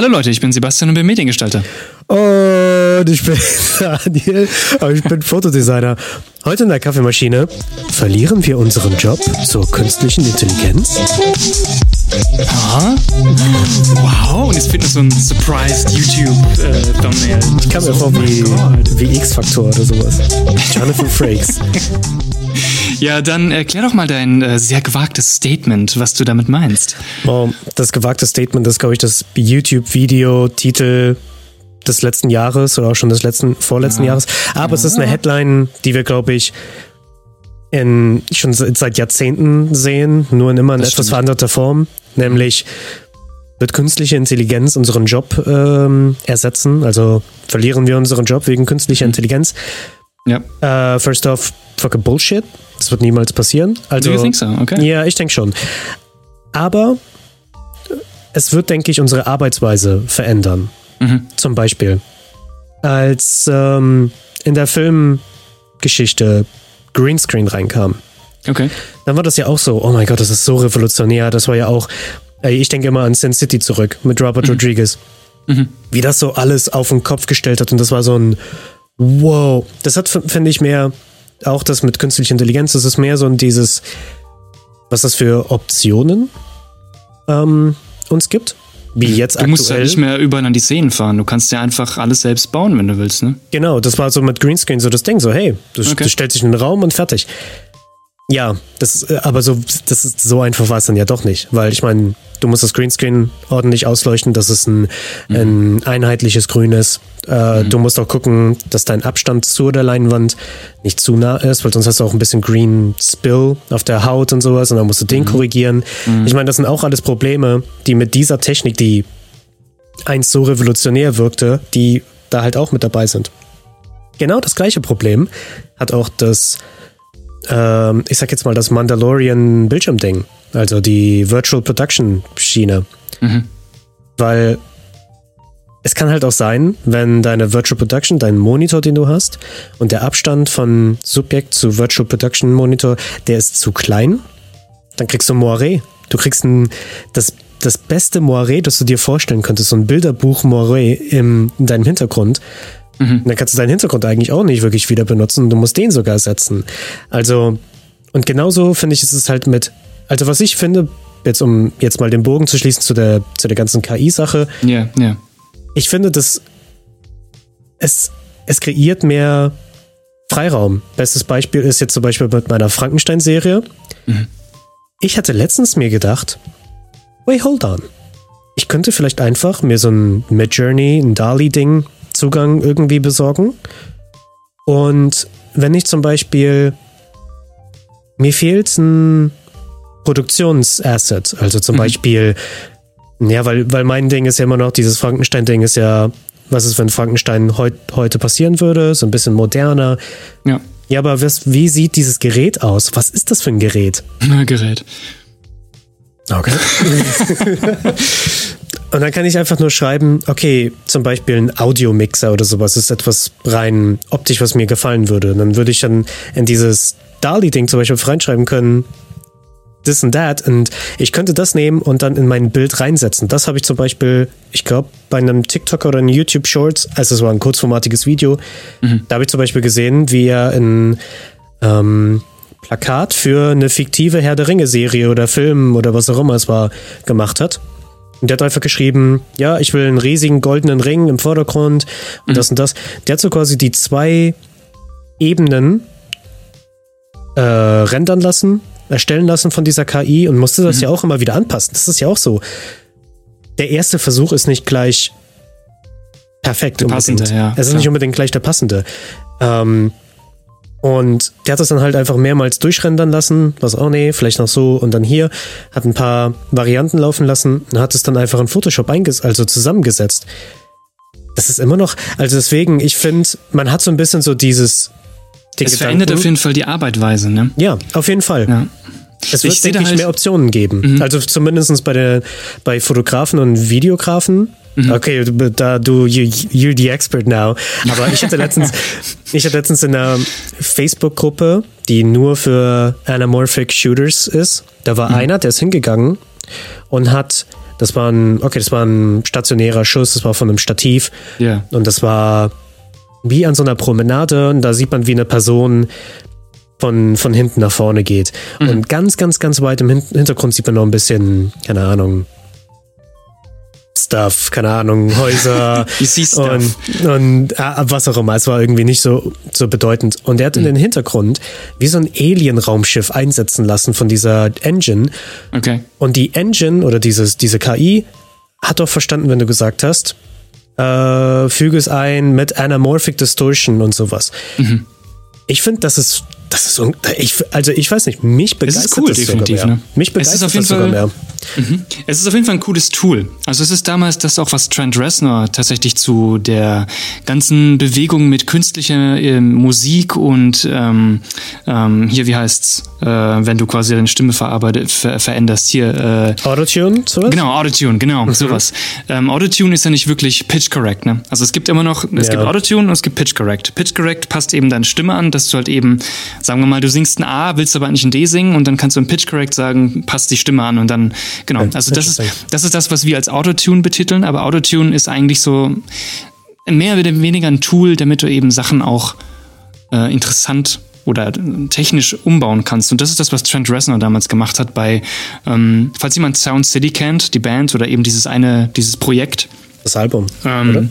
Hallo Leute, ich bin Sebastian und bin Mediengestalter. Und ich bin Daniel, aber ich bin Fotodesigner. Heute in der Kaffeemaschine verlieren wir unseren Job zur künstlichen Intelligenz. Ah, wow, und jetzt fehlt noch so ein surprised YouTube-Thumbnail. ich kam mir vor wie, wie X-Faktor oder sowas. Jonathan Frakes. Ja, dann erklär doch mal dein äh, sehr gewagtes Statement, was du damit meinst. Oh, das gewagte Statement ist, glaube ich, das YouTube-Video-Titel des letzten Jahres oder auch schon des letzten, vorletzten Jahres. Aber es ist eine Headline, die wir, glaube ich, in, schon seit Jahrzehnten sehen, nur in immer in Das etwas stimmt. veränderter Form. Nämlich wird künstliche Intelligenz unseren Job ähm, ersetzen? Also verlieren wir unseren Job wegen künstlicher Intelligenz? Ja. Äh, first off, fucking Bullshit. Das wird niemals passieren. Also, Do you so? Okay. Ja, ich denke schon. Aber es wird, denke ich, unsere Arbeitsweise verändern. Mhm. Zum Beispiel, als ähm, in der Filmgeschichte Greenscreen reinkam, Okay. dann war das ja auch so, oh mein Gott, das ist so revolutionär. Das war ja auch, ey, ich denke immer an Sin City zurück mit Robert Rodriguez. Wie das so alles auf den Kopf gestellt hat. Und das war so ein Wow. Das hat, finde ich, mehr auch das mit künstlicher Intelligenz. Das ist mehr so ein dieses, was das für Optionen ähm, uns gibt. Wie jetzt Du musst ja aktuell. nicht mehr überall an die Szenen fahren. Du kannst ja einfach alles selbst bauen, wenn du willst, ne? Genau, das war so mit Greenscreen so das Ding, so hey, du, Okay. du stellst dich in den Raum und fertig. Ja, das, äh, aber so, das ist so einfach war es dann ja doch nicht, weil ich meine, du musst das Greenscreen ordentlich ausleuchten, dass es ein, ein einheitliches Grün ist. Äh, Du musst auch gucken, dass dein Abstand zu der Leinwand nicht zu nah ist, weil sonst hast du auch ein bisschen Green Spill auf der Haut und sowas und dann musst du den korrigieren. Ich meine, das sind auch alles Probleme, die mit dieser Technik, die einst so revolutionär wirkte, die da halt auch mit dabei sind. Genau das gleiche Problem hat auch das, ähm, ich sag jetzt mal, das Mandalorian Bildschirmding, also die Virtual Production Schiene. Weil es kann halt auch sein, wenn deine Virtual Production, dein Monitor, den du hast, und der Abstand von Subjekt zu Virtual Production Monitor, der ist zu klein, dann kriegst du Moiré. Du kriegst ein, das, das beste Moiré, das du dir vorstellen könntest, so ein Bilderbuch Moiré im, in deinem Hintergrund. Und dann kannst du deinen Hintergrund eigentlich auch nicht wirklich wieder benutzen. Du musst den sogar setzen. Also, und genauso finde ich, ist es halt mit, also was ich finde, jetzt um jetzt mal den Bogen zu schließen zu der, zu der ganzen KI-Sache, Ja, ja. ich finde, dass es, es kreiert mehr Freiraum. Bestes Beispiel ist jetzt zum Beispiel mit meiner Frankenstein-Serie. Ich hatte letztens mir gedacht, wait, hold on. Ich könnte vielleicht einfach mir so ein Midjourney, ein DALI-Ding, Zugang irgendwie besorgen. Und wenn ich zum Beispiel, mir fehlt ein Produktionsasset, also zum Beispiel ja, weil, weil mein Ding ist ja immer noch, dieses Frankenstein-Ding ist ja, was ist, wenn Frankenstein heut, heute passieren würde? So ein bisschen moderner. Ja. Ja, aber was, wie sieht dieses Gerät aus? Was ist das für ein Gerät? Na, Gerät. Okay. Und dann kann ich einfach nur schreiben, okay, zum Beispiel ein Audiomixer oder sowas ist etwas rein optisch, was mir gefallen würde. Und dann würde ich dann in dieses DALI-Ding zum Beispiel reinschreiben können, this and that. Und ich könnte das nehmen und dann in mein Bild reinsetzen. Das habe ich zum Beispiel, ich glaube, bei einem TikTok oder einem YouTube Shorts, also es war ein kurzformatiges Video, da habe ich zum Beispiel gesehen, wie er ein ähm, Plakat für eine fiktive Herr der Ringe-Serie oder Film oder was auch immer es war, gemacht hat. Und der hat einfach geschrieben, ja, ich will einen riesigen goldenen Ring im Vordergrund und das und das. Der hat so quasi die zwei Ebenen äh, rendern lassen, erstellen lassen von dieser KI und musste das ja auch immer wieder anpassen. Das ist ja auch so. Der erste Versuch ist nicht gleich perfekt Der passende, unbedingt. ja, es ist klar. nicht unbedingt gleich der passende. Ähm, und der hat das dann halt einfach mehrmals durchrendern lassen, was auch nee, vielleicht noch so und dann hier, hat ein paar Varianten laufen lassen und hat es dann einfach in Photoshop einges also zusammengesetzt. Das ist immer noch, also deswegen, ich finde, man hat so ein bisschen so dieses den Es verändert auf jeden Fall die Arbeitweise, ne? ja, auf jeden Fall. Ja. Es Ich wird, sehe denke ich, halt- mehr Optionen geben. Also zumindest bei, der, bei Fotografen und Videografen. Okay, du- da du, you, you're the expert now. Aber ich hatte letztens, ich hatte letztens in einer Facebook-Gruppe, die nur für Anamorphic Shooters ist. Da war einer, der ist hingegangen und hat Das war ein, okay, das war ein stationärer Schuss, das war von einem Stativ. Ja. Und das war wie an so einer Promenade und da sieht man, wie eine Person von, von hinten nach vorne geht. Und ganz, ganz, ganz weit im Hin Hintergrund sieht man noch ein bisschen, keine Ahnung, Stuff, keine Ahnung, Häuser und, und äh, was auch immer. Es war irgendwie nicht so, so bedeutend. Und er hat in den Hintergrund wie so ein Alien-Raumschiff einsetzen lassen von dieser Engine. Okay. Und die Engine oder dieses, diese KI hat doch verstanden, wenn du gesagt hast, äh, füge es ein mit Anamorphic Distortion und sowas. Mhm. Ich finde, das ist, das ist, un- ich, also ich weiß nicht, mich begeistert cool, das definitiv, ne? Mich Es ist begeistert auf jeden Fall- mehr. Mhm. Es ist auf jeden Fall ein cooles Tool. Also es ist damals das auch, was Trent Reznor tatsächlich zu der ganzen Bewegung mit künstlicher ähm, Musik und ähm, ähm, hier, wie heißt's, äh, wenn du quasi deine Stimme verarbeitet, ver veränderst, hier, äh, Autotune, sowas? Genau, Autotune, genau, sowas. Ähm, Autotune ist ja nicht wirklich Pitch Correct, ne? Also es gibt immer noch, es Ja. gibt Autotune und es gibt Pitch Correct. Pitch Correct passt eben deine Stimme an, dass du halt eben, sagen wir mal, du singst ein A, willst aber eigentlich ein D singen und dann kannst du im Pitch Correct sagen, passt die Stimme an und dann, genau. Also das ist, das ist das, was wir als Autotune betiteln, aber Autotune ist eigentlich so mehr oder weniger ein Tool, damit du eben Sachen auch äh, interessant oder technisch umbauen kannst. Und das ist das, was Trent Reznor damals gemacht hat bei, ähm, falls jemand Sound City kennt, die Band oder eben dieses eine, dieses Projekt. Das Album. oder? Ähm,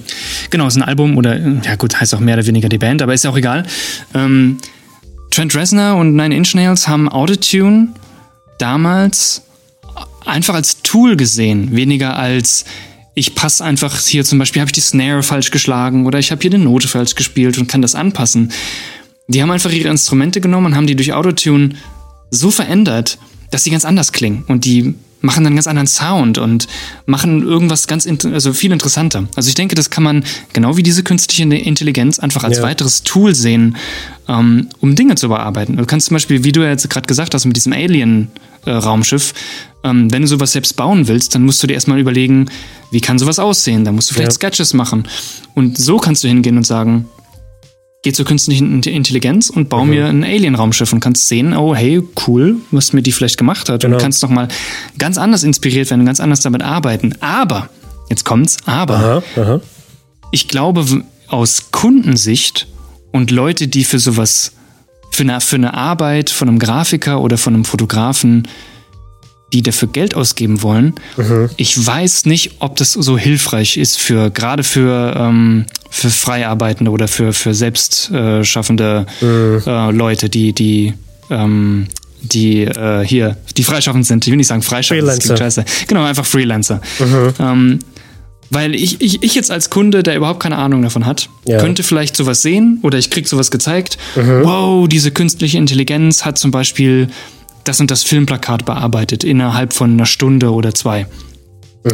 genau, ist ein Album oder, ja gut, heißt auch mehr oder weniger die Band, aber ist ja auch egal. Ähm, Trent Reznor und Nine Inch Nails haben Autotune damals einfach als Tool gesehen, weniger als ich passe einfach hier zum Beispiel, habe ich die Snare falsch geschlagen oder ich habe hier die Note falsch gespielt und kann das anpassen. Die haben einfach ihre Instrumente genommen und haben die durch Autotune so verändert, dass sie ganz anders klingen und die machen dann einen ganz anderen Sound und machen irgendwas ganz, also viel interessanter. Also ich denke, das kann man genau wie diese künstliche Intelligenz einfach als Ja. weiteres Tool sehen, ähm, um Dinge zu bearbeiten. Du kannst zum Beispiel, wie du ja jetzt gerade gesagt hast, mit diesem Alien-Raumschiff, ähm, wenn du sowas selbst bauen willst, dann musst du dir erstmal überlegen, wie kann sowas aussehen? Da musst du vielleicht Ja. Sketches machen. Und so kannst du hingehen und sagen, geh zur künstlichen Int- Intelligenz und bau mir ein Alien-Raumschiff und kannst sehen, oh hey, cool, was mir die vielleicht gemacht hat. Genau. Und kannst nochmal ganz anders inspiriert werden, ganz anders damit arbeiten. Aber, jetzt kommt's, aber Aha, aha. ich glaube, aus Kundensicht und Leute, die für sowas, für eine, für eine Arbeit von einem Grafiker oder von einem Fotografen, die dafür Geld ausgeben wollen, ich weiß nicht, ob das so hilfreich ist für, gerade für, ähm, für Freiarbeitende oder für, für selbstschaffende äh, schaffende, äh, Leute, die, die, ähm, die äh, hier, die freischaffend sind. Ich will nicht sagen freischaffend, Freelancer. scheiße. Genau, einfach Freelancer. Ähm, weil ich, ich, ich jetzt als Kunde, der überhaupt keine Ahnung davon hat, Ja. könnte vielleicht sowas sehen oder ich krieg sowas gezeigt. Wow, diese künstliche Intelligenz hat zum Beispiel das und das Filmplakat bearbeitet innerhalb von einer Stunde oder zwei.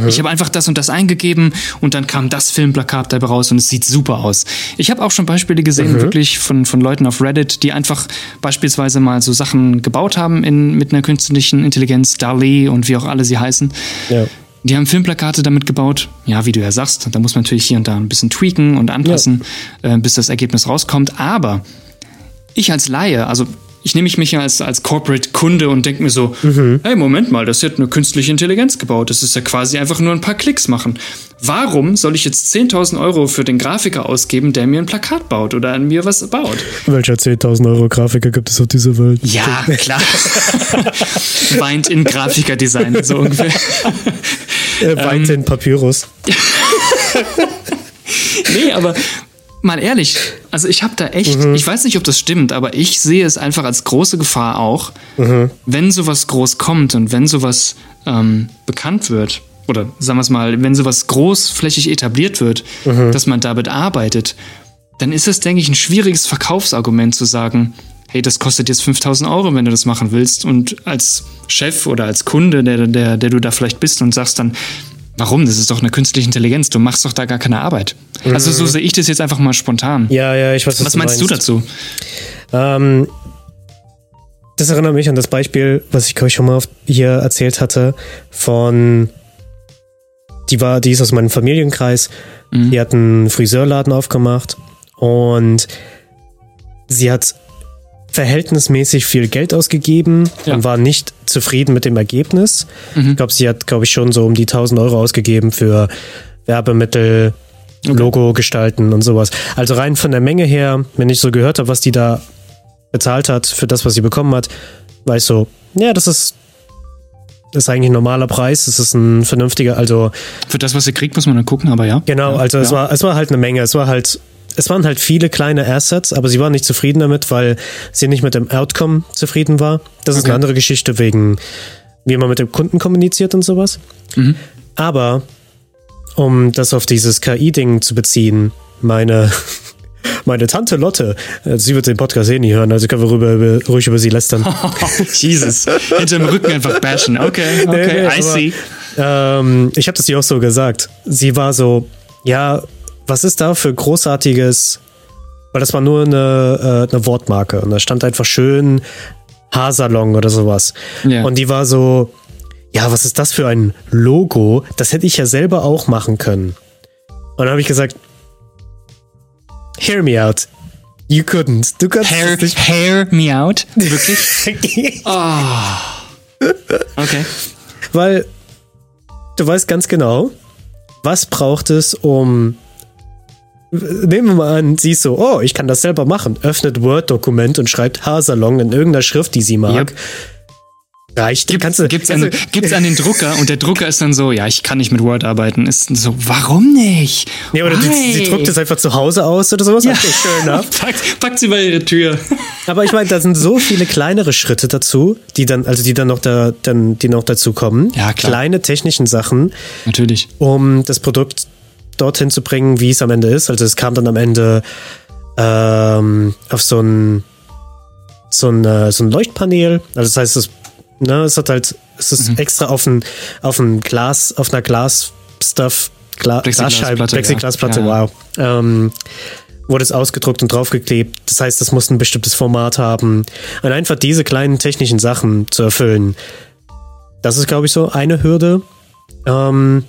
Ich habe einfach das und das eingegeben und dann kam das Filmplakat dabei raus und es sieht super aus. Ich habe auch schon Beispiele gesehen, wirklich von, von Leuten auf Reddit, die einfach beispielsweise mal so Sachen gebaut haben in, mit einer künstlichen Intelligenz, DALI und wie auch alle sie heißen. Ja. Die haben Filmplakate damit gebaut. Ja, wie du ja sagst, da muss man natürlich hier und da ein bisschen tweaken und anpassen, äh, bis das Ergebnis rauskommt. Aber ich als Laie, also ich nehme mich ja als, als Corporate-Kunde und denke mir so, hey, Moment mal, das hat eine künstliche Intelligenz gebaut. Das ist ja quasi einfach nur ein paar Klicks machen. Warum soll ich jetzt 10.000 Euro für den Grafiker ausgeben, der mir ein Plakat baut oder an mir was baut? Welcher 10.000 Euro Grafiker gibt es auf dieser Welt? Ja, klar. Weint in Grafikerdesign, so ungefähr. Er weint Ähm. in Papyrus. Nee, aber mal ehrlich, also ich habe da echt, ich weiß nicht, ob das stimmt, aber ich sehe es einfach als große Gefahr auch, wenn sowas groß kommt und wenn sowas ähm, bekannt wird, oder sagen wir es mal, wenn sowas großflächig etabliert wird, dass man damit arbeitet, dann ist es, denke ich, ein schwieriges Verkaufsargument zu sagen, hey, das kostet jetzt 5000 Euro, wenn du das machen willst. Und als Chef oder als Kunde, der, der, der du da vielleicht bist und sagst dann, warum? Das ist doch eine künstliche Intelligenz, du machst doch da gar keine Arbeit. Also so sehe ich das jetzt einfach mal spontan. Ja, ja, ich weiß, was, Was meinst du dazu? Ähm, das erinnert mich an das Beispiel, was ich ich schon mal hier erzählt hatte, von die war, die ist aus meinem Familienkreis, die hat einen Friseurladen aufgemacht und sie hat verhältnismäßig viel Geld ausgegeben Ja. und war nicht zufrieden mit dem Ergebnis. Ich glaube, sie hat, glaube ich, schon so um die 1000 Euro ausgegeben für Werbemittel, Logo gestalten und sowas. Also rein von der Menge her, wenn ich so gehört habe, was die da bezahlt hat für das, was sie bekommen hat, war ich so, ja, das ist, das ist eigentlich ein normaler Preis. Das ist ein vernünftiger, also Für das, was ihr kriegt, muss man dann gucken, aber ja. Genau, ja, also es ja. war es war halt eine Menge. Es war halt es waren halt viele kleine Assets, aber sie war nicht zufrieden damit, weil sie nicht mit dem Outcome zufrieden war. Das ist Okay. eine andere Geschichte wegen wie man mit dem Kunden kommuniziert und sowas. Mhm. Aber um das auf dieses KI-Ding zu beziehen, meine meine Tante Lotte, äh, sie wird den Podcast eh nie hören, also können wir rüber, über, ruhig über sie lästern. Jesus. Hinterm Rücken einfach bashen. Okay, okay, Nee, nee, I aber- see. Ähm, ich habe das ihr auch so gesagt. Sie war so, ja, was ist da für großartiges, weil das war nur eine, äh, eine Wortmarke und da stand einfach schön Haarsalon oder sowas. Ja. Und die war so, ja, was ist das für ein Logo? Das hätte ich ja selber auch machen können. Und dann habe ich gesagt, hear me out. You couldn't. Du kannst Hair, nicht. hair me out? Wirklich? Okay. Weil du weißt ganz genau, was braucht es, um. Nehmen wir mal an, sie ist so, oh, ich kann das selber machen. Öffnet Word-Dokument und schreibt Haarsalon in irgendeiner Schrift, die sie mag. Yep. Reicht. Gibt, kannst du, gibt's, an, du- gibt's an den Drucker und der Drucker ist dann so, ja, ich kann nicht mit Word arbeiten. Ist so, warum nicht? Nee, oder Why? sie druckt es einfach zu Hause aus oder sowas. Ja. Okay, fair enough. packt, packt sie bei ihre Tür. Aber ich meine, da sind so viele kleinere Schritte dazu, die dann, also die dann noch da, dann, die noch dazu kommen. Ja, klar. Kleine technischen Sachen, Natürlich. um das Produkt dorthin zu bringen, wie es am Ende ist. Also es kam dann am Ende ähm, auf so ein so ein, äh, so ein Leuchtpanel. Also das heißt, es, ne, es hat halt, es ist Mhm. extra auf ein, auf ein Glas, auf einer Glas-Stuff, Gla Glasscheibe, Plexiglasplatte, ja. wow. Ähm, wurde es ausgedruckt und draufgeklebt. Das heißt, es muss ein bestimmtes Format haben. Und einfach diese kleinen technischen Sachen zu erfüllen, das ist, glaube ich, so eine Hürde. Ähm,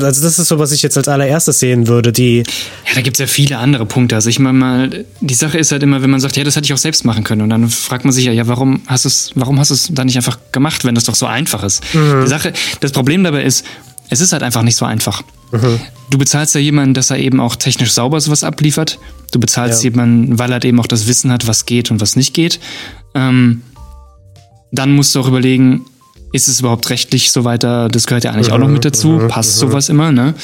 also das ist so, was ich jetzt als allererstes sehen würde, die Ja, da gibt's ja viele andere Punkte. Also ich meine mal, die Sache ist halt immer, wenn man sagt, ja, das hätte ich auch selbst machen können. Und dann fragt man sich ja, ja, warum hast du es, warum hast du es dann nicht einfach gemacht, wenn das doch so einfach ist? Die Sache, das Problem dabei ist, es ist halt einfach nicht so einfach. Du bezahlst ja jemanden, dass er eben auch technisch sauber sowas abliefert. Du bezahlst Ja. jemanden, weil er halt eben auch das Wissen hat, was geht und was nicht geht. Ähm, dann musst du auch überlegen, ist es überhaupt rechtlich so weiter? Das gehört ja eigentlich auch noch mit dazu. Passt sowas immer, ne?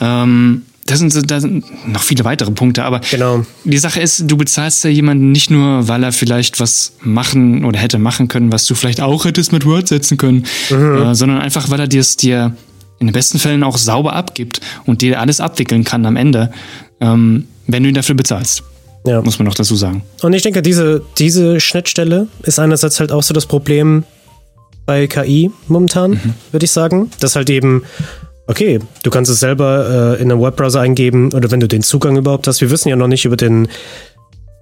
Ähm, das sind, da sind noch viele weitere Punkte, aber Genau. die Sache ist, du bezahlst ja jemanden nicht nur, weil er vielleicht was machen oder hätte machen können, was du vielleicht auch hättest mit Word setzen können, äh, sondern einfach, weil er dir es dir in den besten Fällen auch sauber abgibt und dir alles abwickeln kann am Ende, ähm, wenn du ihn dafür bezahlst, Ja. muss man noch dazu sagen. Und ich denke, diese, diese Schnittstelle ist einerseits halt auch so das Problem bei KI momentan, würde ich sagen. Dass halt eben, okay, du kannst es selber äh, in einem Webbrowser eingeben oder wenn du den Zugang überhaupt hast. Wir wissen ja noch nicht über den,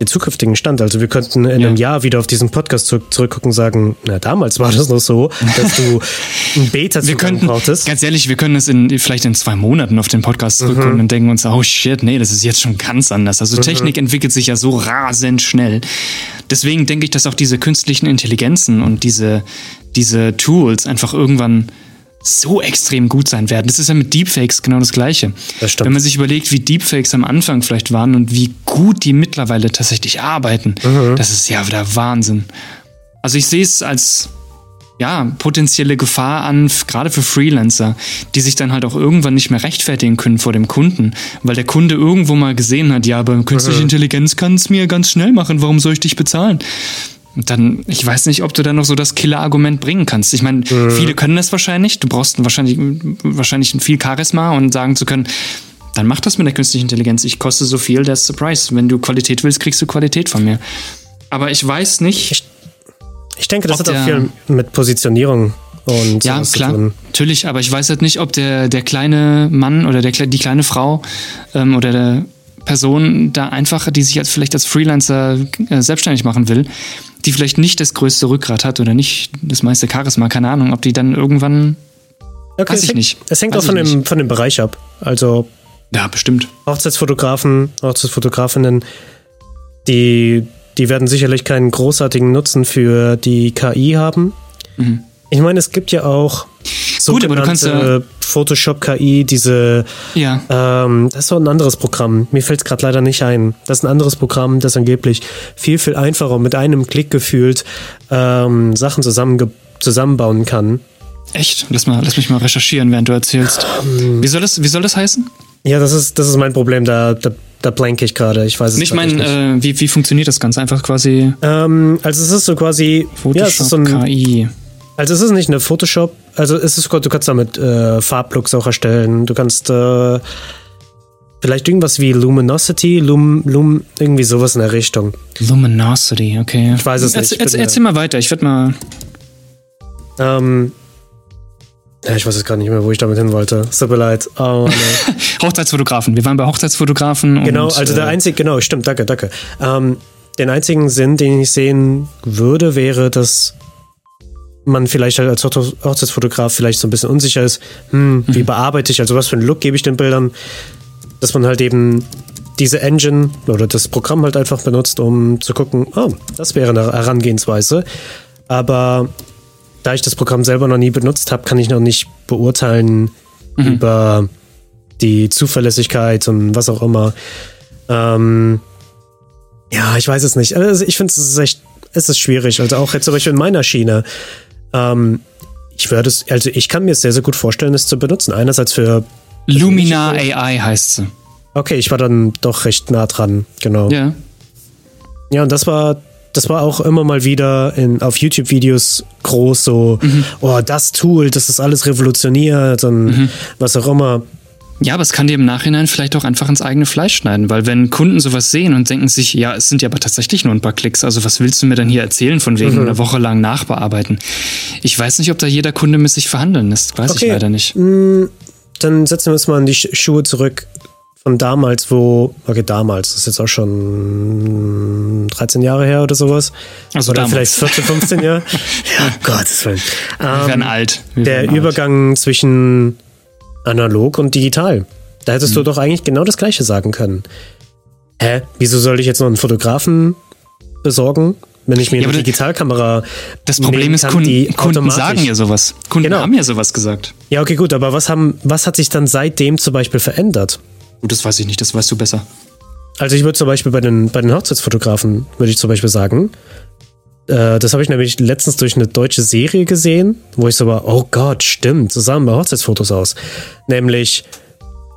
den zukünftigen Stand. Also wir könnten in Ja. einem Jahr wieder auf diesen Podcast zurück, zurückgucken und sagen, na, damals war das noch so, dass du einen Wir Beta-Zugang könnten, brauchtest. ganz ehrlich, wir können es in, vielleicht in zwei Monaten auf den Podcast zurückgucken und denken uns, oh shit, nee, das ist jetzt schon ganz anders. Also Technik entwickelt sich ja so rasend schnell. Deswegen denke ich, dass auch diese künstlichen Intelligenzen und diese, diese Tools einfach irgendwann so extrem gut sein werden. Das ist ja mit Deepfakes genau das Gleiche. Das. Wenn man sich überlegt, wie Deepfakes am Anfang vielleicht waren und wie gut die mittlerweile tatsächlich arbeiten, das ist ja wieder Wahnsinn. Also ich sehe es als ja, potenzielle Gefahr an, gerade für Freelancer, die sich dann halt auch irgendwann nicht mehr rechtfertigen können vor dem Kunden, weil der Kunde irgendwo mal gesehen hat, ja, aber künstliche Intelligenz kann es mir ganz schnell machen, warum soll ich dich bezahlen? Und dann, ich weiß nicht, ob du dann noch so das Killer-Argument bringen kannst. Ich meine, viele können das wahrscheinlich, du brauchst ein wahrscheinlich, wahrscheinlich viel Charisma und sagen zu können, dann mach das mit der künstlichen Intelligenz. Ich koste so viel, that's the price. Wenn du Qualität willst, kriegst du Qualität von mir. Aber ich weiß nicht, Ich denke, das hat auch viel mit Positionierung und Ja, klar, tun. natürlich, aber ich weiß halt nicht, ob der, der kleine Mann oder der, die kleine Frau ähm, oder der Person da einfach, die sich als vielleicht als Freelancer äh, selbstständig machen will, die vielleicht nicht das größte Rückgrat hat oder nicht das meiste Charisma, keine Ahnung, ob die dann irgendwann, Okay, Weiß es ich hängt- nicht. Es hängt Weiß auch von dem, von dem Bereich ab. Also ja, bestimmt. Hochzeitsfotografen, Hochzeitsfotografinnen, die die werden sicherlich keinen großartigen Nutzen für die KI haben. Mhm. Ich meine, es gibt ja auch Gut, aber du kannst ja- Photoshop-KI, diese Ja. ähm, das ist so ein anderes Programm. Mir fällt es gerade leider nicht ein. Das ist ein anderes Programm, das angeblich viel, viel einfacher und mit einem Klick gefühlt ähm, Sachen zusammenge zusammenbauen kann. Echt? Lass, mal, lass mich mal recherchieren, während du erzählst. Ähm. Wie soll das, wie soll das heißen? Ja, das ist, das ist mein Problem. Da, da, da blanke ich gerade. Ich weiß es Ich grad meine, nicht. äh, wie, wie funktioniert das Ganze? Einfach quasi ähm, also es ist so quasi, ja, es Photoshop ist so ein, KI. Also es ist nicht eine Photoshop, also es ist, du kannst damit äh, Farblooks auch erstellen. Du kannst äh, vielleicht irgendwas wie Luminosity, Lum, Lum, irgendwie sowas in der Richtung. Luminosity, okay. Ich weiß es nicht. Erzähl, Ich bin erzähl, mal weiter. Ich werde mal. Ähm, ja, ich weiß jetzt gar nicht mehr, wo ich damit hin wollte. Es tut mir leid. Oh, nee. Hochzeitsfotografen. Wir waren bei Hochzeitsfotografen. genau, und, also der äh, einzige, genau, stimmt, danke, danke. Ähm, den einzigen Sinn, den ich sehen würde, wäre, dass man vielleicht halt als Hoch- Hochzeitsfotograf vielleicht so ein bisschen unsicher ist, hm, wie bearbeite ich, also was für einen Look gebe ich den Bildern, dass man halt eben diese Engine oder das Programm halt einfach benutzt, um zu gucken, oh, das wäre eine Herangehensweise. Aber da ich das Programm selber noch nie benutzt habe, kann ich noch nicht beurteilen über die Zuverlässigkeit und was auch immer. Ähm, ja, ich weiß es nicht. Also ich finde es ist echt, es ist schwierig. Also auch jetzt zum Beispiel in meiner Schiene. Ähm, ich würde es, also ich kann mir es sehr, sehr gut vorstellen, es zu benutzen. Einerseits für, Lumina AI heißt sie. okay, ich war dann doch recht nah dran, genau. Ja. Ja, und das war, das war auch immer mal wieder in, auf YouTube-Videos groß, so, oh, das Tool, das ist alles revolutioniert und was auch immer. Ja, aber es kann dir im Nachhinein vielleicht auch einfach ins eigene Fleisch schneiden, weil wenn Kunden sowas sehen und denken sich, ja, es sind ja aber tatsächlich nur ein paar Klicks, also was willst du mir dann hier erzählen von wegen einer Woche lang nachbearbeiten? Ich weiß nicht, ob da jeder Kunde mit sich verhandeln lässt, weiß Okay. ich leider nicht. Dann setzen wir uns mal in die Sch- Schuhe zurück von damals, wo, okay, damals, das ist jetzt auch schon 13 Jahre her oder sowas. Also oder damals. vielleicht 14, 15 Jahre. ja, Gottes Willen. Wir werden alt. Wir der werden alt. Übergang zwischen analog und digital. Da hättest du doch eigentlich genau das Gleiche sagen können. Hä? Wieso soll ich jetzt noch einen Fotografen besorgen, wenn ich mir Ja, eine Digitalkamera Das Problem ist, kann, Kunden, die Kunden sagen ja sowas. Kunden Genau. haben ja sowas gesagt. Ja, okay, gut, aber was, haben, was hat sich dann seitdem zum Beispiel verändert? Gut, das weiß ich nicht, das weißt du besser. Also ich würde zum Beispiel bei den, bei den Hochzeitsfotografen, würde ich zum Beispiel sagen, äh, das habe ich nämlich letztens durch eine deutsche Serie gesehen, wo ich so war, oh Gott, stimmt, so sahen bei Hochzeitsfotos aus. Nämlich,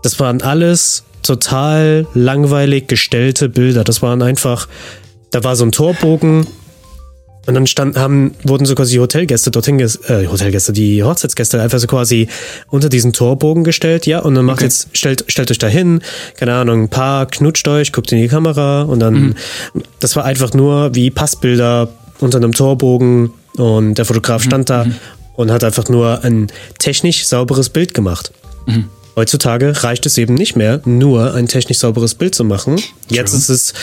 das waren alles total langweilig gestellte Bilder. Das waren einfach, da war so ein Torbogen und dann stand, haben, wurden so quasi Hotelgäste dorthin, äh, Hotelgäste, die Hochzeitsgäste einfach so quasi unter diesen Torbogen gestellt, ja, und dann macht Okay. jetzt, stellt, stellt euch da hin, keine Ahnung, ein paar knutscht euch, guckt in die Kamera und dann, das war einfach nur wie Passbilder unter einem Torbogen und der Fotograf stand da und hat einfach nur ein technisch sauberes Bild gemacht. Heutzutage reicht es eben nicht mehr, nur ein technisch sauberes Bild zu machen. Jetzt True. ist es,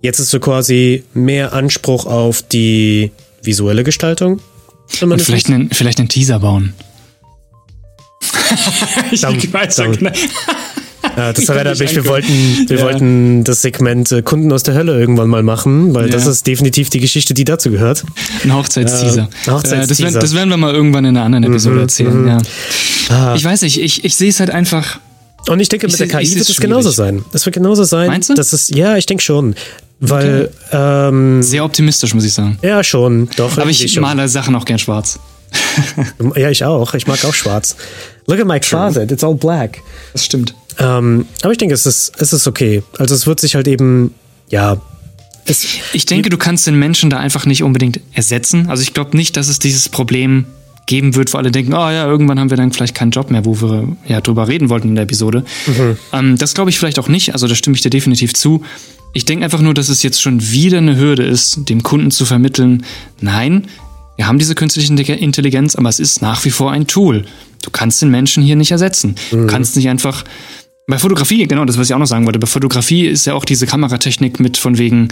jetzt ist so quasi mehr Anspruch auf die visuelle Gestaltung. Und vielleicht einen, vielleicht einen Teaser bauen. ich Dann- weiß dann- genau. Ja, das erinnert mich wir wollten, wir Ja. wollten das Segment äh, Kunden aus der Hölle irgendwann mal machen, weil das Ja. ist definitiv die Geschichte, die dazu gehört. Ein Hochzeitsteaser. Äh, Hochzeitsteaser. Äh, das, werden, das werden wir mal irgendwann in einer anderen Episode erzählen. Ja. Ich weiß nicht, ich, ich sehe es halt einfach. Und ich denke, Ich mit der KI wird es genauso sein. Es wird genauso sein. Meinst du? Das ist, ja, ich denke schon. Weil, ähm, Sehr optimistisch, muss ich sagen. ja, schon, doch. Aber ich schon. male Sachen auch gern schwarz. Ja, ich auch. Ich mag auch schwarz. Look at my closet, it's all black. Das stimmt. Ähm, aber ich denke, es ist, es ist okay. Also es wird sich halt eben, ja, es, Ich denke, du kannst den Menschen da einfach nicht unbedingt ersetzen. Also ich glaube nicht, dass es dieses Problem geben wird, wo alle denken, oh ja, irgendwann haben wir dann vielleicht keinen Job mehr, wo wir ja drüber reden wollten in der Episode. Ähm, das glaube ich vielleicht auch nicht. Also da stimme ich dir definitiv zu. Ich denke einfach nur, dass es jetzt schon wieder eine Hürde ist, dem Kunden zu vermitteln, nein, wir haben diese künstliche Intelligenz, aber es ist nach wie vor ein Tool. Du kannst den Menschen hier nicht ersetzen. Du kannst nicht einfach bei Fotografie, genau, das, was ich auch noch sagen wollte. Bei Fotografie ist ja auch diese Kameratechnik mit von wegen,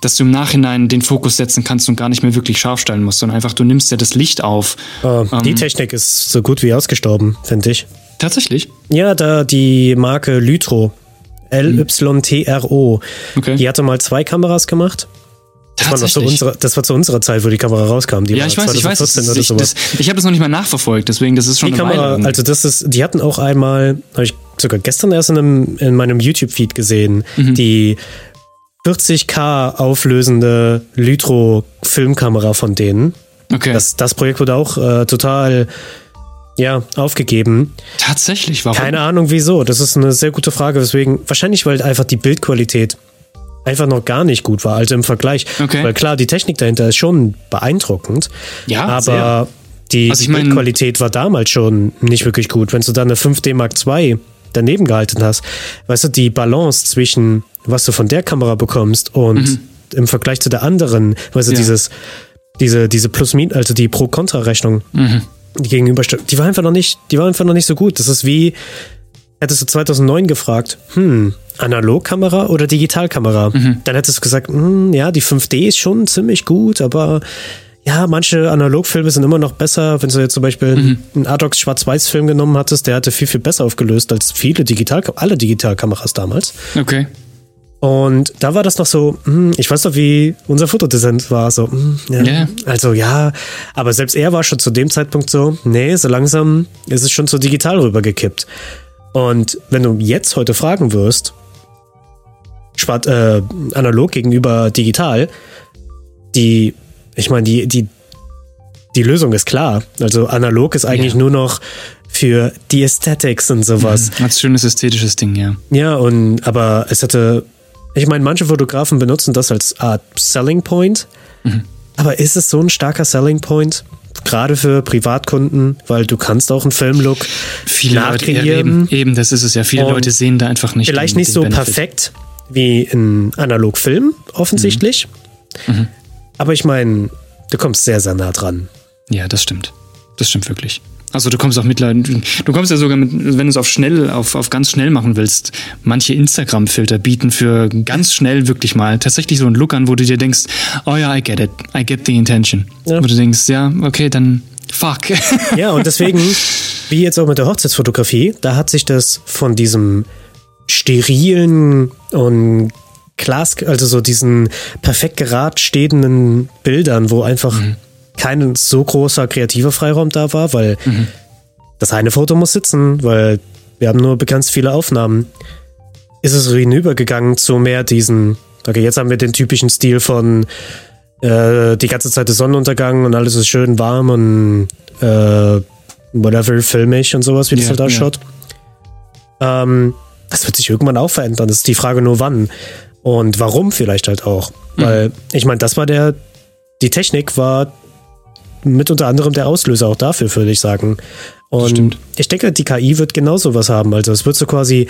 dass du im Nachhinein den Fokus setzen kannst und gar nicht mehr wirklich scharf stellen musst, sondern einfach, du nimmst ja das Licht auf. äh, die Technik ist so gut wie ausgestorben, finde ich. Tatsächlich. Ja, da die Marke Lytro, L-Y-T-R-O, Okay. die hatte mal zwei Kameras gemacht. Das war, zu unserer, das war zu unserer Zeit, wo die Kamera rauskam. Die Ja, war ich weiß, ich weiß. 2014 Das, oder ich das, ich habe das noch nicht mal nachverfolgt, deswegen, das ist schon Die eine Kamera, also das ist, die hatten auch einmal, habe ich sogar gestern erst in, einem, in meinem YouTube-Feed gesehen, Mhm. die 40k auflösende Lytro-Filmkamera von denen. okay. Das, das Projekt wurde auch äh, total ja, aufgegeben. Tatsächlich, warum? Keine Ahnung wieso. Das ist eine sehr gute Frage. Deswegen, wahrscheinlich, weil einfach die Bildqualität einfach noch gar nicht gut war, also im Vergleich. Okay. Weil klar, die Technik dahinter ist schon beeindruckend. Ja, aber sehr. die Also Bildqualität war damals schon nicht wirklich gut. Wenn du da eine 5D Mark II daneben gehalten hast, weißt du, die Balance zwischen was du von der Kamera bekommst und im Vergleich zu der anderen, weißt du, Mhm. Ja. dieses, diese, diese Plus-Min, also die Pro-Kontra-Rechnung, Mhm. die gegenüberstellt, die war einfach noch nicht, die war einfach noch nicht so gut. Das ist wie, hättest du 2009 gefragt, hm, Analogkamera oder Digitalkamera? Mhm. Dann hättest du gesagt, hm, ja, die 5D ist schon ziemlich gut, aber ja, manche Analogfilme sind immer noch besser. Wenn du jetzt zum Beispiel Mhm. einen Adox Schwarz-Weiß-Film genommen hattest, der hatte viel, viel besser aufgelöst als viele Digital, alle Digitalkameras damals. Okay. Und da war das noch so, hm, ich weiß noch, wie unser Fotodesign war, so, hm, ja, Ja. also ja, aber selbst er war schon zu dem Zeitpunkt so, nee, so langsam ist es schon so digital rübergekippt. Und wenn du jetzt heute fragen wirst, schwarz, äh, analog gegenüber digital, die, ich meine, die, die, die Lösung ist klar. Also analog ist eigentlich Ja. nur noch für die Aesthetics und sowas. Als schönes ästhetisches Ding, ja. Ja, und aber es hatte. Ich meine, manche Fotografen benutzen das als Art Selling Point. Aber ist es so ein starker Selling Point? Gerade für Privatkunden, weil du kannst auch einen Filmlook Viele Leute, ja, nachkreieren. eben, eben, das ist es ja. Viele Und Leute sehen da einfach nicht. Vielleicht den, nicht den so Benefit. perfekt wie in Analogfilm, offensichtlich. Mhm. Aber ich meine, du kommst sehr, sehr nah dran. Ja, das stimmt. Das stimmt wirklich. Also du kommst auch mittlerweile, du kommst ja sogar mit, wenn du es auf schnell, auf, auf ganz schnell machen willst, manche Instagram-Filter bieten für ganz schnell wirklich mal tatsächlich so einen Look an, wo du dir denkst, oh ja, I get it, I get the intention. Ja. Wo du denkst, ja, okay, dann fuck. Ja, und deswegen, wie jetzt auch mit der Hochzeitsfotografie, da hat sich das von diesem sterilen und Glas, also so diesen perfekt gerad stehenden Bildern, wo einfach kein so großer kreativer Freiraum da war, weil das eine Foto muss sitzen, weil wir haben nur begrenzt viele Aufnahmen. Ist es hinübergegangen zu mehr diesen, okay, jetzt haben wir den typischen Stil von äh, die ganze Zeit der Sonnenuntergang und alles ist schön warm und äh, whatever, filmig und sowas, wie das Ja, halt ausschaut. Ähm, das wird sich irgendwann auch verändern. Das ist die Frage nur wann. Und warum vielleicht halt auch. Mhm. Weil, ich meine, das war der, die Technik war mit unter anderem der Auslöser auch dafür, würde ich sagen. Und stimmt. ich denke, die KI wird genau sowas haben. Also es wird so quasi,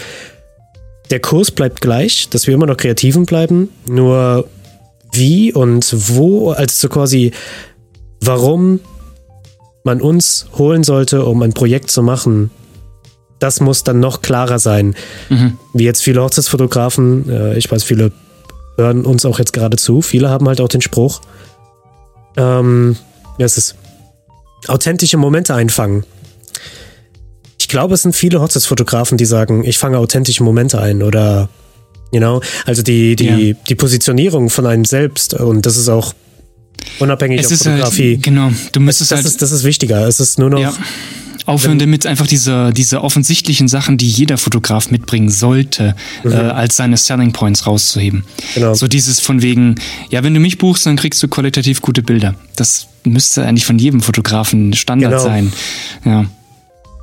der Kurs bleibt gleich, dass wir immer noch Kreativen bleiben, nur wie und wo, also so quasi, warum man uns holen sollte, um ein Projekt zu machen, das muss dann noch klarer sein. Mhm. Wie jetzt viele Hochzeitsfotografen, äh, ich weiß, viele hören uns auch jetzt gerade zu, viele haben halt auch den Spruch, ähm, ja, es ist authentische Momente einfangen. Ich glaube, es sind viele Hochzeitsfotografen, die sagen, ich fange authentische Momente ein oder, you know, also die, die, Ja. die Positionierung von einem selbst und das ist auch unabhängig es auf ist Fotografie. halt, genau, du müsstest das, halt ist, das ist wichtiger. Es ist nur noch, ja, aufhören damit, einfach diese, diese offensichtlichen Sachen, die jeder Fotograf mitbringen sollte, äh, als seine Selling Points rauszuheben. Mhm. Genau. So dieses von wegen, ja, wenn du mich buchst, dann kriegst du qualitativ gute Bilder. Das müsste eigentlich von jedem Fotografen Standard Genau. sein. Ja.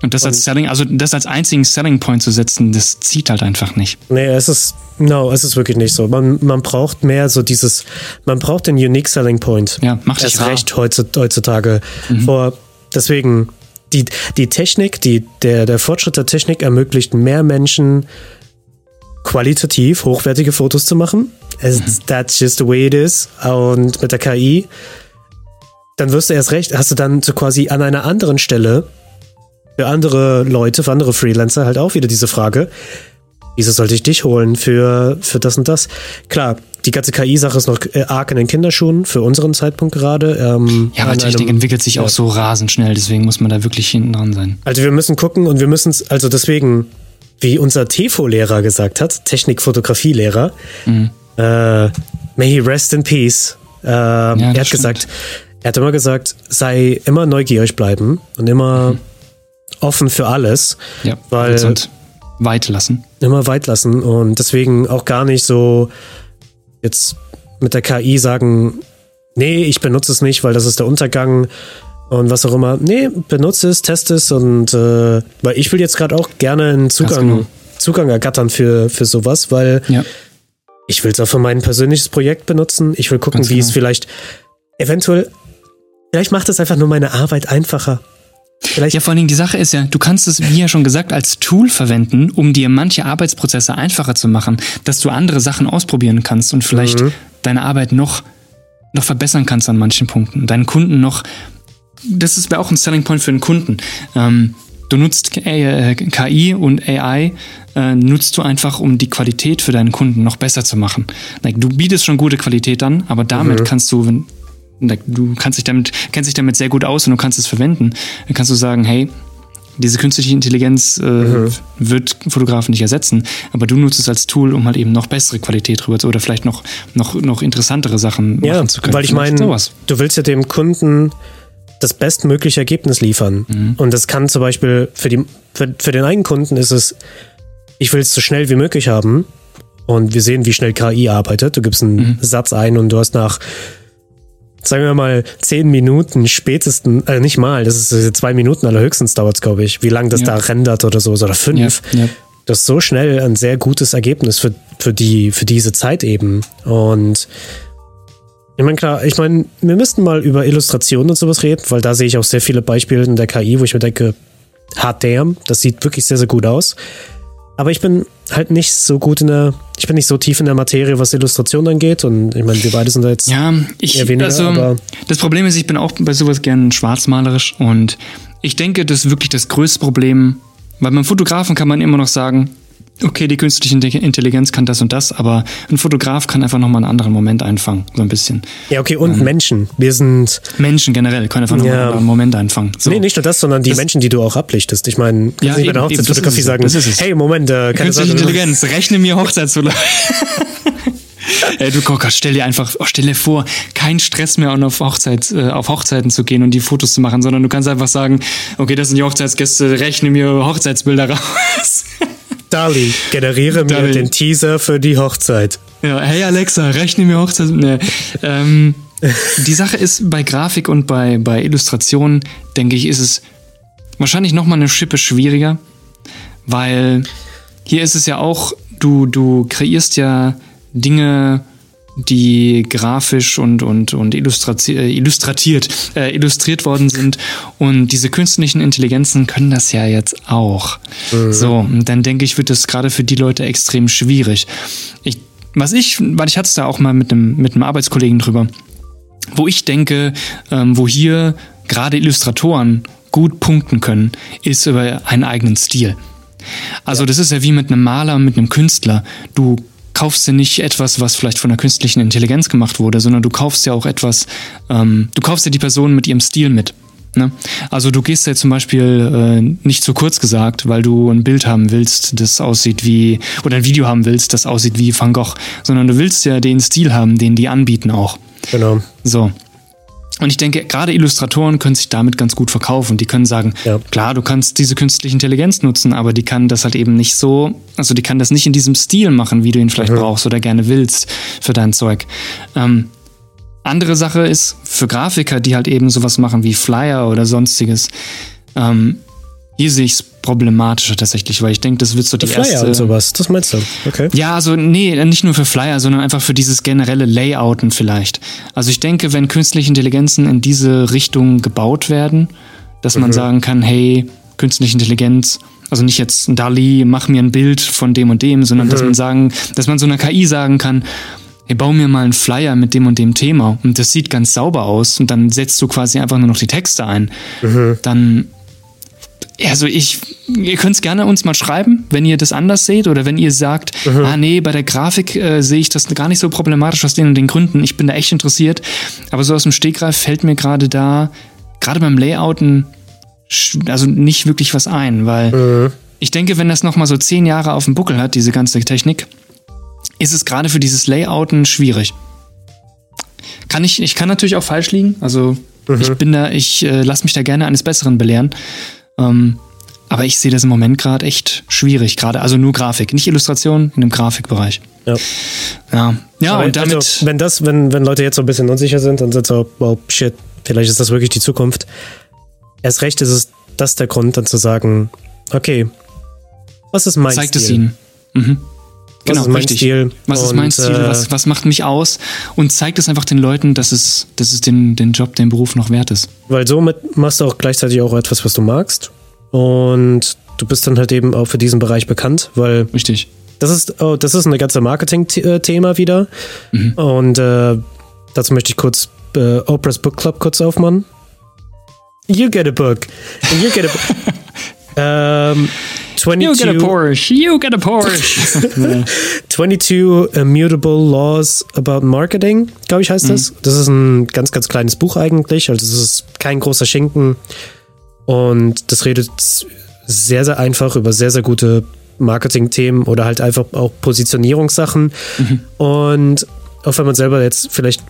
Und das als Selling, also das als einzigen Selling Point zu setzen, das zieht halt einfach nicht. Nee, es ist, no, es ist wirklich nicht so. Man, man braucht mehr so dieses, man braucht den Unique Selling Point. Ja, mach dich Erst rar. recht heutzu- heutzutage. Vor, deswegen, die, die Technik, die, der, der Fortschritt der Technik ermöglicht mehr Menschen qualitativ hochwertige Fotos zu machen. Es, That's just the way it is. Und mit der KI, dann wirst du erst recht, hast du dann so quasi an einer anderen Stelle für andere Leute, für andere Freelancer halt auch wieder diese Frage, wieso sollte ich dich holen für, für das und das? Klar, die ganze KI-Sache ist noch äh, arg in den Kinderschuhen für unseren Zeitpunkt gerade. Ähm, Ja, aber Technik entwickelt sich auch so rasend schnell, deswegen muss man da wirklich hinten dran sein. Also wir müssen gucken und wir müssen es, also deswegen, wie unser TEFO-Lehrer gesagt hat, Technik-Fotografie-Lehrer, Mhm. äh, may he rest in peace, Äh, er hat stimmt. gesagt, er hat immer gesagt, sei immer neugierig bleiben und immer offen für alles. Ja, Weil- weit lassen. immer weit lassen und deswegen auch gar nicht so jetzt mit der KI sagen, nee, ich benutze es nicht, weil das ist der Untergang und was auch immer. Nee, benutze es, teste es und äh, weil ich will jetzt gerade auch gerne einen Zugang, genau. Zugang ergattern für, für sowas, weil Ja. ich will es auch für mein persönliches Projekt benutzen. Ich will gucken, Ganz wie es genau. vielleicht eventuell, vielleicht macht es einfach nur meine Arbeit einfacher. Vielleicht Ja, vor allen Dingen die Sache ist ja, du kannst es, wie ja schon gesagt, als Tool verwenden, um dir manche Arbeitsprozesse einfacher zu machen, dass du andere Sachen ausprobieren kannst und vielleicht Mhm. deine Arbeit noch, noch verbessern kannst an manchen Punkten. Deinen Kunden noch, das ist auch ein Selling Point für den Kunden. Ähm, du nutzt äh, KI und AI, äh, nutzt du einfach, um die Qualität für deinen Kunden noch besser zu machen. Like, du bietest schon gute Qualität an, aber damit kannst du, wenn, du kannst dich damit, kennst dich damit sehr gut aus und du kannst es verwenden. Dann kannst du sagen, hey, diese künstliche Intelligenz äh, wird Fotografen nicht ersetzen, aber du nutzt es als Tool, um halt eben noch bessere Qualität rüber zu oder vielleicht noch, noch, noch interessantere Sachen Ja, machen zu können. weil ich meine, du willst ja dem Kunden das bestmögliche Ergebnis liefern. Mhm. Und das kann zum Beispiel für, die, für, für den einen Kunden ist es, ich will es so schnell wie möglich haben. Und wir sehen, wie schnell KI arbeitet. Du gibst einen Mhm. Satz ein und du hast nach, sagen wir mal, zehn Minuten spätesten, äh, nicht mal, das ist zwei Minuten allerhöchstens dauert es, glaube ich, wie lange das Ja. da rendert oder so, oder fünf Ja, ja. das ist so schnell ein sehr gutes Ergebnis für, für, die, für diese Zeit eben. Und ich meine, klar, ich meine, wir müssten mal über Illustrationen und sowas reden, weil da sehe ich auch sehr viele Beispiele in der KI, wo ich mir denke, hard damn, das sieht wirklich sehr, sehr gut aus. Aber ich bin halt nicht so gut in der, ich bin nicht so tief in der Materie, was Illustration angeht. Und ich meine, wir beide sind da jetzt. Ja, ich, Eher weniger, also, aber- das Problem ist, ich bin auch bei sowas gern schwarzmalerisch und ich denke, das ist wirklich das größte Problem, weil beim Fotografen kann man immer noch sagen, okay, die künstliche Inte- Intelligenz kann das und das, aber ein Fotograf kann einfach nochmal einen anderen Moment einfangen, so ein bisschen. Ja, okay, und Menschen. Wir sind. Menschen generell können einfach nochmal Ja. einen anderen Moment einfangen. So. Nee, nicht nur das, sondern die Das- Menschen, die du auch ablichtest. Ich meine, kannst Ja, du bei der Hochzeitsfotografie sagen, Das ist es. hey, Moment, äh, keine Künstliche Sorge. Intelligenz, rechne mir Hochzeitsfoto. Ey, du Gott, stell dir einfach, oh, stell dir vor, kein Stress mehr, auf, Hochzeit, äh, auf Hochzeiten zu gehen und die Fotos zu machen, sondern du kannst einfach sagen, okay, das sind die Hochzeitsgäste, rechne mir Hochzeitsbilder raus. Dali, generiere mir Dali. den Teaser für die Hochzeit. ja, hey Alexa, rechne mir Hochzeitsbilder. Nee. Ähm, die Sache ist, bei Grafik und bei, bei Illustrationen, denke ich, ist es wahrscheinlich nochmal eine Schippe schwieriger, weil hier ist es ja auch, du, du kreierst ja Dinge, die grafisch und, und, und illustrati äh, illustratiert, äh, illustriert worden sind. Und diese künstlichen Intelligenzen können das ja jetzt auch. So, und dann denke ich, wird das gerade für die Leute extrem schwierig. Ich, was ich, weil ich hatte es da auch mal mit einem, mit einem Arbeitskollegen drüber, wo ich denke, ähm, wo hier gerade Illustratoren gut punkten können, ist über einen eigenen Stil. Also das ist ja wie mit einem Maler und mit einem Künstler. Du kaufst ja nicht etwas, was vielleicht von der künstlichen Intelligenz gemacht wurde, sondern du kaufst ja auch etwas, ähm, du kaufst ja die Person mit ihrem Stil mit. Ne? Also du gehst ja zum Beispiel äh, nicht zu kurz gesagt, weil du ein Bild haben willst, das aussieht wie, oder ein Video haben willst, das aussieht wie Van Gogh, sondern du willst ja den Stil haben, den die anbieten auch. Genau. So. Und ich denke, gerade Illustratoren können sich damit ganz gut verkaufen. Die können sagen, Ja. klar, du kannst diese künstliche Intelligenz nutzen, aber die kann das halt eben nicht so, also die kann das nicht in diesem Stil machen, wie du ihn vielleicht brauchst oder gerne willst für dein Zeug. Ähm, andere Sache ist für Grafiker, die halt eben sowas machen wie Flyer oder sonstiges. Ähm, hier sehe ich es problematischer tatsächlich, weil ich denke, das wird so die Flyer erste. und sowas, das meinst du? Okay. Ja, also nee, nicht nur für Flyer, sondern einfach für dieses generelle Layouten vielleicht. Also ich denke, wenn künstliche Intelligenzen in diese Richtung gebaut werden, dass man sagen kann, hey, künstliche Intelligenz, also nicht jetzt Dali, mach mir ein Bild von dem und dem, sondern dass man sagen, dass man so einer KI sagen kann, hey, bau mir mal einen Flyer mit dem und dem Thema und das sieht ganz sauber aus und dann setzt du quasi einfach nur noch die Texte ein. Dann also ich, ihr könnt es gerne uns mal schreiben, wenn ihr das anders seht oder wenn ihr sagt, ah nee, bei der Grafik äh, sehe ich das gar nicht so problematisch aus den und den Gründen. Ich bin da echt interessiert. Aber so aus dem Stegreif fällt mir gerade da, gerade beim Layouten, also nicht wirklich was ein, weil ich denke, wenn das nochmal so zehn Jahre auf dem Buckel hat, diese ganze Technik, ist es gerade für dieses Layouten schwierig. Kann ich, ich kann natürlich auch falsch liegen. Also Mhm. ich bin da, ich äh, lasse mich da gerne eines Besseren belehren. Ähm, aber ich sehe das im Moment gerade echt schwierig, gerade. Also nur Grafik, nicht Illustration, in dem Grafikbereich. Ja. Ja, ja Aber und damit. also, wenn das, wenn, wenn Leute jetzt so ein bisschen unsicher sind und sind so, wow, shit, vielleicht ist das wirklich die Zukunft. Erst recht ist es das der Grund, dann zu sagen, okay, was ist mein zeigt Stil? es ihnen. Mhm. Was Genau, ist mein richtig. Stil? Was ist Und, mein Stil? äh, Was, was macht mich aus? Und zeigt es einfach den Leuten, dass es, dass es den, den Job, den Beruf noch wert ist. Weil somit machst du auch gleichzeitig auch etwas, was du magst. Und du bist dann halt eben auch für diesen Bereich bekannt, weil Richtig. das ist, oh, das ist eine ganze Marketing-Thema wieder. Mhm. Und äh, dazu möchte ich kurz äh, Oprah's Book Club kurz aufmachen. You get a book. And you get a book. ähm, 22, You get a Porsche, you get a Porsche. Ja. 22 Immutable Laws About Marketing, glaube ich, heißt das. Das ist ein ganz, ganz kleines Buch eigentlich. Also, es ist kein großer Schinken. Und das redet sehr, sehr einfach über sehr, sehr gute Marketing-Themen oder halt einfach auch Positionierungssachen. Und auch wenn man selber jetzt vielleicht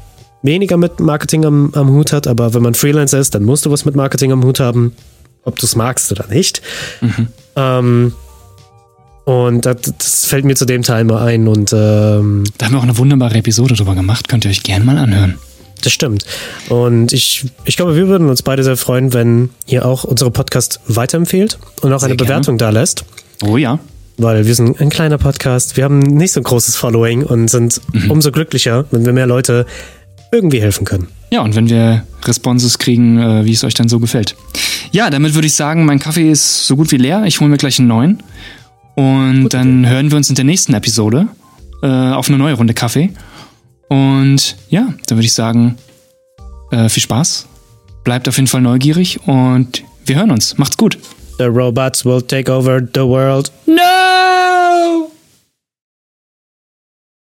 weniger mit Marketing am, am Hut hat, aber wenn man Freelancer ist, dann musst du was mit Marketing am Hut haben, ob du es magst oder nicht. Ähm, und das, das fällt mir zu dem Teil mal ein und ähm, Da haben wir auch eine wunderbare Episode drüber gemacht. Könnt ihr euch gerne mal anhören. das stimmt. Und ich, ich glaube, wir würden uns beide sehr freuen, wenn ihr auch unsere Podcast weiterempfehlt und auch Sehr eine gerne. Bewertung da lässt. Oh ja. Weil wir sind ein kleiner Podcast, wir haben nicht so ein großes Following und sind Mhm. umso glücklicher, wenn wir mehr Leute irgendwie helfen können. Ja, und wenn wir Responses kriegen, äh, wie es euch dann so gefällt. Ja, damit würde ich sagen, mein Kaffee ist so gut wie leer. Ich hole mir gleich einen neuen. Und dann hören wir uns in der nächsten Episode äh, auf eine neue Runde Kaffee. Und ja, dann würde ich sagen, äh, viel Spaß. Bleibt auf jeden Fall neugierig und wir hören uns. Macht's gut. The robots will take over the world. No!